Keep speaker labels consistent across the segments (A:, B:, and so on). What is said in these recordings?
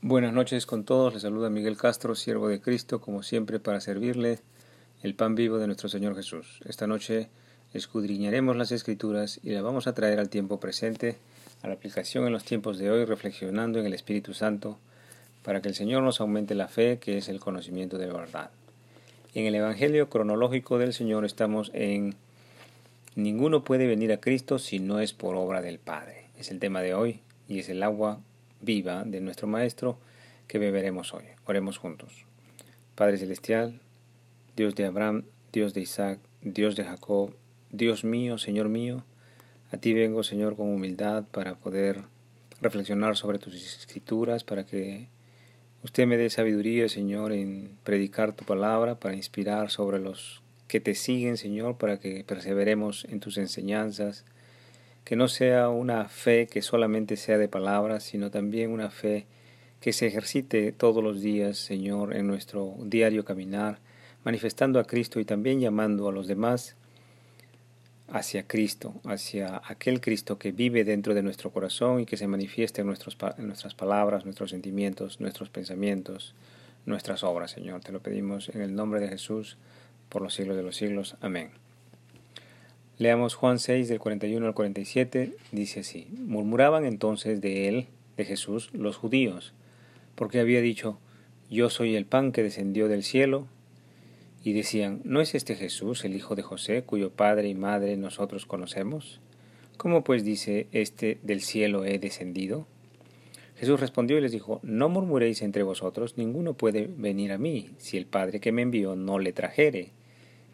A: Buenas noches con todos, les saluda Miguel Castro, siervo de Cristo, como siempre para servirle el pan vivo de nuestro Señor Jesús. Esta noche escudriñaremos las Escrituras y las vamos a traer al tiempo presente, a la aplicación en los tiempos de hoy, reflexionando en el Espíritu Santo, para que el Señor nos aumente la fe, que es el conocimiento de la verdad. En el Evangelio cronológico del Señor estamos en Ninguno puede venir a Cristo si no es por obra del Padre. Es el tema de hoy y es el agua viva de nuestro Maestro que beberemos hoy. Oremos juntos. Padre Celestial, Dios de Abraham, Dios de Isaac, Dios de Jacob, Dios mío, Señor mío, a ti vengo, Señor, con humildad para poder reflexionar sobre tus escrituras, para que usted me dé sabiduría, Señor, en predicar tu palabra, para inspirar sobre los que te siguen, Señor, para que perseveremos en tus enseñanzas, que no sea una fe que solamente sea de palabras, sino también una fe que se ejercite todos los días, Señor, en nuestro diario caminar, manifestando a Cristo y también llamando a los demás hacia Cristo, hacia aquel Cristo que vive dentro de nuestro corazón y que se manifiesta en, nuestros, en nuestras palabras, nuestros sentimientos, nuestros pensamientos, nuestras obras, Señor. Te lo pedimos en el nombre de Jesús, por los siglos de los siglos. Amén. Leamos Juan 6 del 41 al 47, dice así, murmuraban entonces de él, de Jesús, los judíos, porque había dicho, yo soy el pan que descendió del cielo, y decían, ¿no es este Jesús, el hijo de José, cuyo padre y madre nosotros conocemos? ¿Cómo pues dice, este del cielo he descendido? Jesús respondió y les dijo, No murmuréis entre vosotros, ninguno puede venir a mí, si el Padre que me envió no le trajere,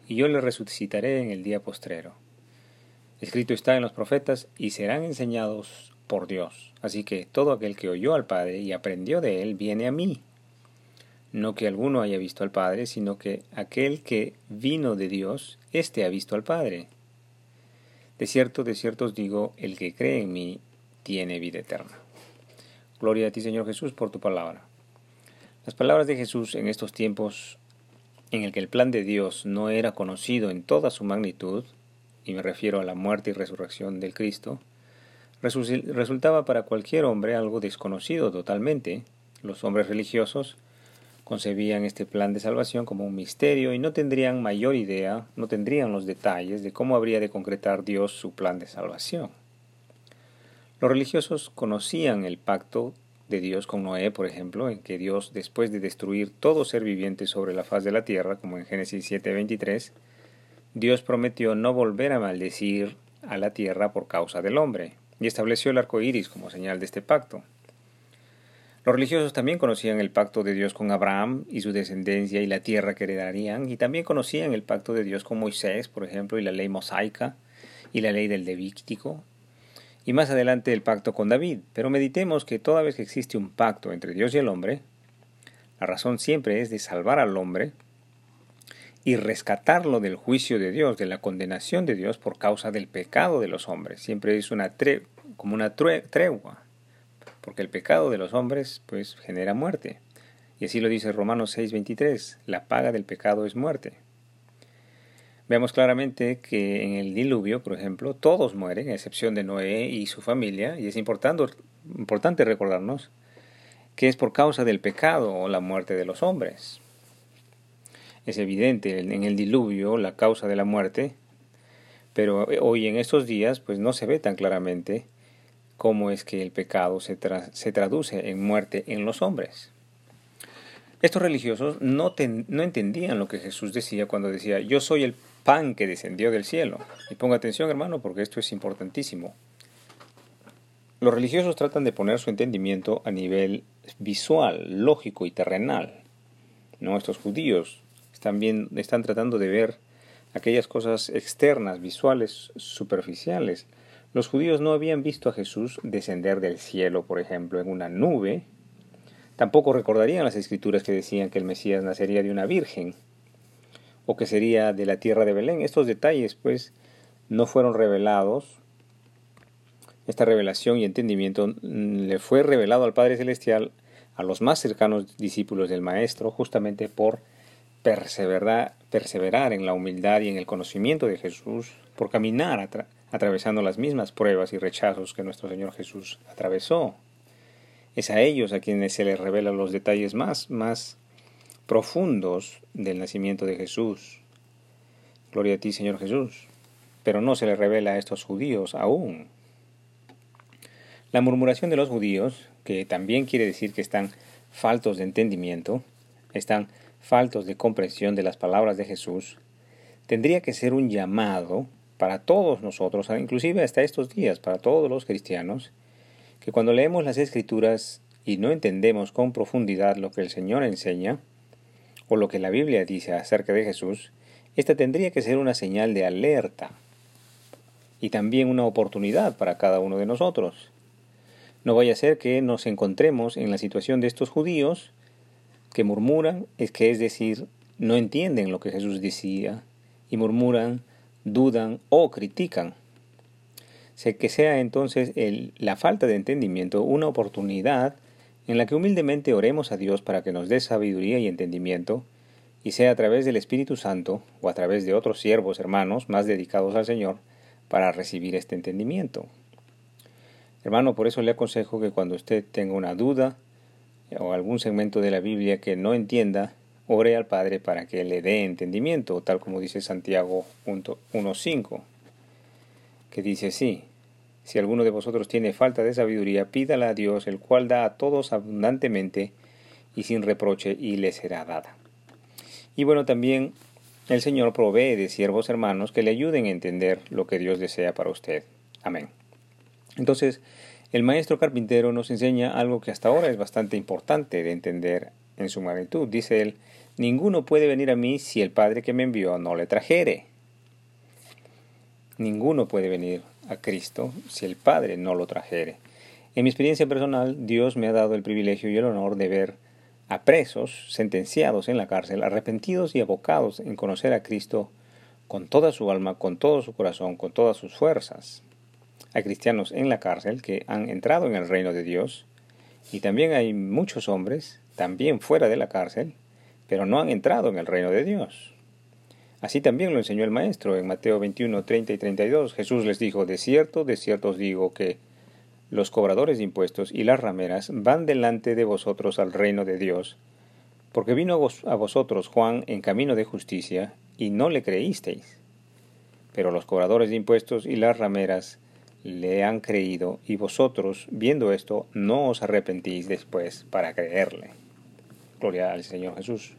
A: y yo le resucitaré en el día postrero. Escrito está en los profetas, y serán enseñados por Dios. Así que todo aquel que oyó al Padre y aprendió de él viene a mí. No que alguno haya visto al Padre, sino que aquel que vino de Dios, éste ha visto al Padre. De cierto, de cierto os digo, el que cree en mí tiene vida eterna. Gloria a ti, Señor Jesús, por tu palabra. Las palabras de Jesús en estos tiempos en el que el plan de Dios no era conocido en toda su magnitud, y me refiero a la muerte y resurrección del Cristo, resultaba para cualquier hombre algo desconocido totalmente. Los hombres religiosos concebían este plan de salvación como un misterio y no tendrían mayor idea, no tendrían los detalles de cómo habría de concretar Dios su plan de salvación. Los religiosos conocían el pacto de Dios con Noé, por ejemplo, en que Dios, después de destruir todo ser viviente sobre la faz de la tierra, como en Génesis 7:23, Dios prometió no volver a maldecir a la tierra por causa del hombre, y estableció el arco iris como señal de este pacto. Los religiosos también conocían el pacto de Dios con Abraham y su descendencia y la tierra que heredarían, y también conocían el pacto de Dios con Moisés, por ejemplo, y la ley mosaica y la ley del Levítico, y más adelante el pacto con David. Pero meditemos que toda vez que existe un pacto entre Dios y el hombre, la razón siempre es de salvar al hombre y rescatarlo del juicio de Dios, de la condenación de Dios por causa del pecado de los hombres. Siempre es una como una tregua, porque el pecado de los hombres pues genera muerte. Y así lo dice Romanos 6:23, la paga del pecado es muerte. Veamos claramente que en el diluvio, por ejemplo, todos mueren, a excepción de Noé y su familia, y es importante, importante recordarnos que es por causa del pecado o la muerte de los hombres. Es evidente en el diluvio la causa de la muerte, pero hoy en estos días pues no se ve tan claramente cómo es que el pecado se, se traduce en muerte en los hombres. Estos religiosos no, no entendían lo que Jesús decía cuando decía, yo soy el pan que descendió del cielo. Y ponga atención hermano porque esto es importantísimo. Los religiosos tratan de poner su entendimiento a nivel visual, lógico y terrenal. ¿no? Estos judíos también están tratando de ver aquellas cosas externas, visuales, superficiales. Los judíos no habían visto a Jesús descender del cielo, por ejemplo, en una nube. Tampoco recordarían las escrituras que decían que el Mesías nacería de una virgen o que sería de la tierra de Belén. Estos detalles, pues, no fueron revelados. Esta revelación y entendimiento mm, le fue revelado al Padre Celestial a los más cercanos discípulos del Maestro, justamente por perseverar, perseverar en la humildad y en el conocimiento de Jesús, por caminar atravesando las mismas pruebas y rechazos que nuestro Señor Jesús atravesó. Es a ellos a quienes se les revelan los detalles más, más profundos del nacimiento de Jesús. Gloria a ti, Señor Jesús. Pero no se le revela a estos judíos aún. La murmuración de los judíos, que también quiere decir que están faltos de entendimiento, están faltos de comprensión de las palabras de Jesús, tendría que ser un llamado para todos nosotros, inclusive hasta estos días, para todos los cristianos, que cuando leemos las escrituras y no entendemos con profundidad lo que el Señor enseña, o lo que la Biblia dice acerca de Jesús, esta tendría que ser una señal de alerta y también una oportunidad para cada uno de nosotros. No vaya a ser que nos encontremos en la situación de estos judíos que murmuran, es que es decir, no entienden lo que Jesús decía y murmuran, dudan o critican. Sé que sea entonces la falta de entendimiento una oportunidad en la que humildemente oremos a Dios para que nos dé sabiduría y entendimiento, y sea a través del Espíritu Santo o a través de otros siervos hermanos más dedicados al Señor para recibir este entendimiento. Hermano, por eso le aconsejo que cuando usted tenga una duda o algún segmento de la Biblia que no entienda, ore al Padre para que le dé entendimiento, tal como dice Santiago 1.5, que dice así, si alguno de vosotros tiene falta de sabiduría, pídala a Dios, el cual da a todos abundantemente y sin reproche, y le será dada. Y bueno, también el Señor provee de siervos hermanos que le ayuden a entender lo que Dios desea para usted. Amén. Entonces, el maestro carpintero nos enseña algo que hasta ahora es bastante importante de entender en su magnitud. Dice él, ninguno puede venir a mí si el Padre que me envió no le trajere. Ninguno puede venir a Cristo si el Padre no lo trajere. En mi experiencia personal, Dios me ha dado el privilegio y el honor de ver a presos sentenciados en la cárcel, arrepentidos y abocados en conocer a Cristo con toda su alma, con todo su corazón, con todas sus fuerzas. Hay cristianos en la cárcel que han entrado en el reino de Dios y también hay muchos hombres, también fuera de la cárcel, pero no han entrado en el reino de Dios. Así también lo enseñó el Maestro en Mateo 21, 30 y 32. Jesús les dijo, de cierto, de cierto os digo que los cobradores de impuestos y las rameras van delante de vosotros al reino de Dios, porque vino a vosotros Juan en camino de justicia, y no le creísteis. Pero los cobradores de impuestos y las rameras le han creído, y vosotros, viendo esto, no os arrepentís después para creerle. Gloria al Señor Jesús.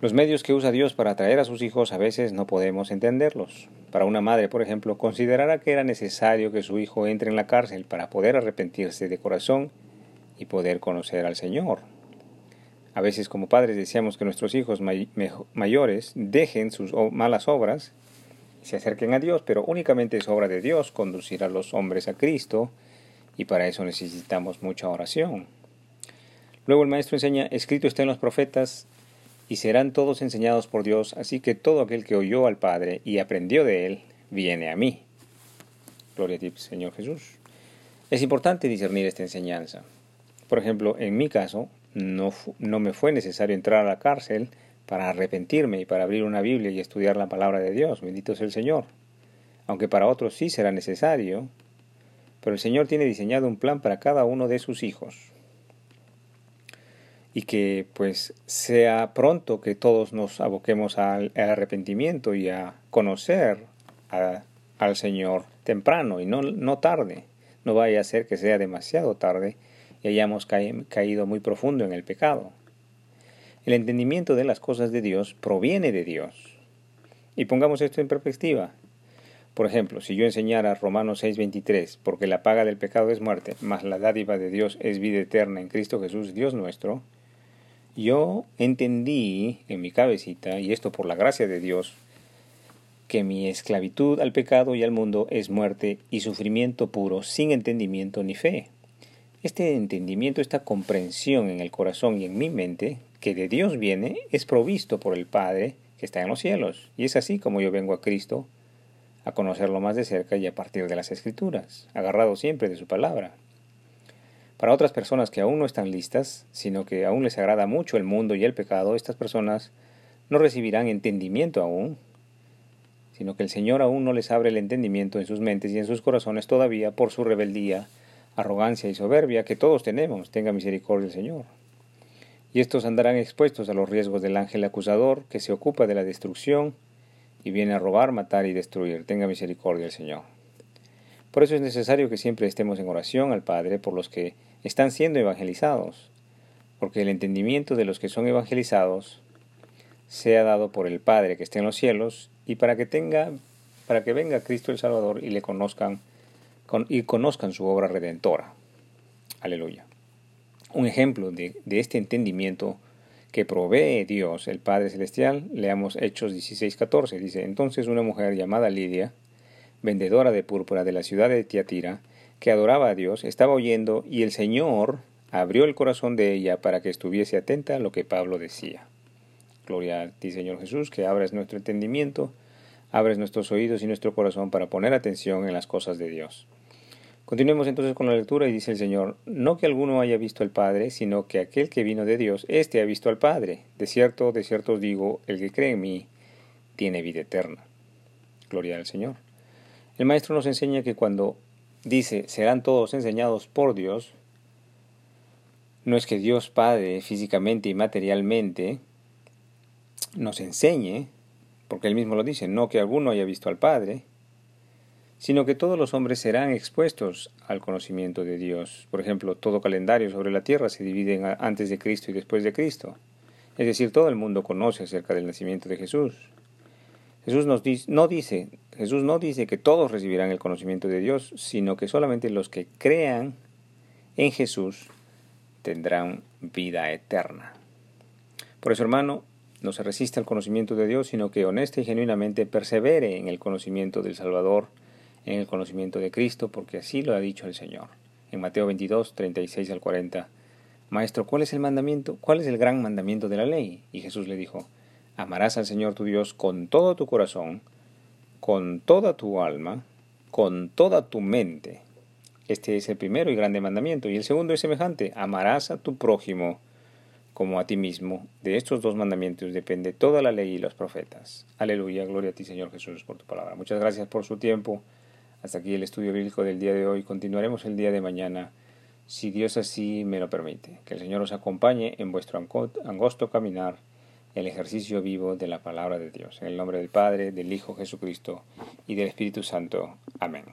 A: Los medios que usa Dios para atraer a sus hijos a veces no podemos entenderlos. Para una madre, por ejemplo, considerara que era necesario que su hijo entre en la cárcel para poder arrepentirse de corazón y poder conocer al Señor. A veces como padres deseamos que nuestros hijos mayores dejen sus malas obras se acerquen a Dios, pero únicamente es obra de Dios conducir a los hombres a Cristo y para eso necesitamos mucha oración. Luego el maestro enseña, escrito está en los profetas, y serán todos enseñados por Dios, así que todo aquel que oyó al Padre y aprendió de él, viene a mí. Gloria a ti, Señor Jesús. Es importante discernir esta enseñanza. Por ejemplo, en mi caso, no, no me fue necesario entrar a la cárcel para arrepentirme y para abrir una Biblia y estudiar la palabra de Dios. Bendito sea el Señor. Aunque para otros sí será necesario, pero el Señor tiene diseñado un plan para cada uno de sus hijos y que pues sea pronto que todos nos aboquemos al, arrepentimiento y a conocer al Señor temprano y no, no tarde. No vaya a ser que sea demasiado tarde y hayamos caído muy profundo en el pecado. El entendimiento de las cosas de Dios proviene de Dios. Y pongamos esto en perspectiva. Por ejemplo, si yo enseñara Romanos 6:23, porque la paga del pecado es muerte, mas la dádiva de Dios es vida eterna en Cristo Jesús, Dios nuestro, yo entendí en mi cabecita, y esto por la gracia de Dios, que mi esclavitud al pecado y al mundo es muerte y sufrimiento puro, sin entendimiento ni fe. Este entendimiento, esta comprensión en el corazón y en mi mente, que de Dios viene, es provisto por el Padre que está en los cielos. Y es así como yo vengo a Cristo a conocerlo más de cerca y a partir de las Escrituras, agarrado siempre de su palabra. Para otras personas que aún no están listas, sino que aún les agrada mucho el mundo y el pecado, estas personas no recibirán entendimiento aún, sino que el Señor aún no les abre el entendimiento en sus mentes y en sus corazones todavía por su rebeldía arrogancia y soberbia que todos tenemos. Tenga misericordia el Señor. Y estos andarán expuestos a los riesgos del ángel acusador que se ocupa de la destrucción y viene a robar, matar y destruir. Tenga misericordia el Señor. Por eso es necesario que siempre estemos en oración al Padre por los que están siendo evangelizados, porque el entendimiento de los que son evangelizados sea dado por el Padre que esté en los cielos y para que tenga para que venga Cristo el Salvador y le conozcan y conozcan su obra redentora. Aleluya. Un ejemplo de, este entendimiento que provee Dios, el Padre Celestial, leamos Hechos 16:14. Dice, entonces una mujer llamada Lidia, vendedora de púrpura de la ciudad de Tiatira, que adoraba a Dios, estaba oyendo y el Señor abrió el corazón de ella para que estuviese atenta a lo que Pablo decía. Gloria a ti, Señor Jesús, que abres nuestro entendimiento, abres nuestros oídos y nuestro corazón para poner atención en las cosas de Dios. Continuemos entonces con la lectura y dice el Señor, no que alguno haya visto al Padre, sino que aquel que vino de Dios, éste ha visto al Padre. De cierto, de cierto os digo, el que cree en mí, tiene vida eterna. Gloria al Señor. El Maestro nos enseña que cuando dice, serán todos enseñados por Dios, no es que Dios Padre físicamente y materialmente nos enseñe, porque él mismo lo dice, no que alguno haya visto al Padre, sino que todos los hombres serán expuestos al conocimiento de Dios. Por ejemplo, todo calendario sobre la tierra se divide antes de Cristo y después de Cristo. Es decir, todo el mundo conoce acerca del nacimiento de Jesús. Jesús nos dice, no dice, Jesús no dice que todos recibirán el conocimiento de Dios, sino que solamente los que crean en Jesús tendrán vida eterna. Por eso, hermano, no se resiste al conocimiento de Dios, sino que honesta y genuinamente persevere en el conocimiento del Salvador, en el conocimiento de Cristo, porque así lo ha dicho el Señor. En Mateo 22, 36 al 40, Maestro, ¿cuál es el mandamiento? ¿Cuál es el gran mandamiento de la ley? Y Jesús le dijo, Amarás al Señor tu Dios con todo tu corazón, con toda tu alma, con toda tu mente. Este es el primero y grande mandamiento. Y el segundo es semejante, amarás a tu prójimo como a ti mismo. De estos dos mandamientos depende toda la ley y los profetas. Aleluya, gloria a ti Señor Jesús por tu palabra. Muchas gracias por su tiempo. Hasta aquí el estudio bíblico del día de hoy. Continuaremos el día de mañana, si Dios así me lo permite. Que el Señor os acompañe en vuestro angosto caminar, el ejercicio vivo de la palabra de Dios. En el nombre del Padre, del Hijo Jesucristo y del Espíritu Santo. Amén.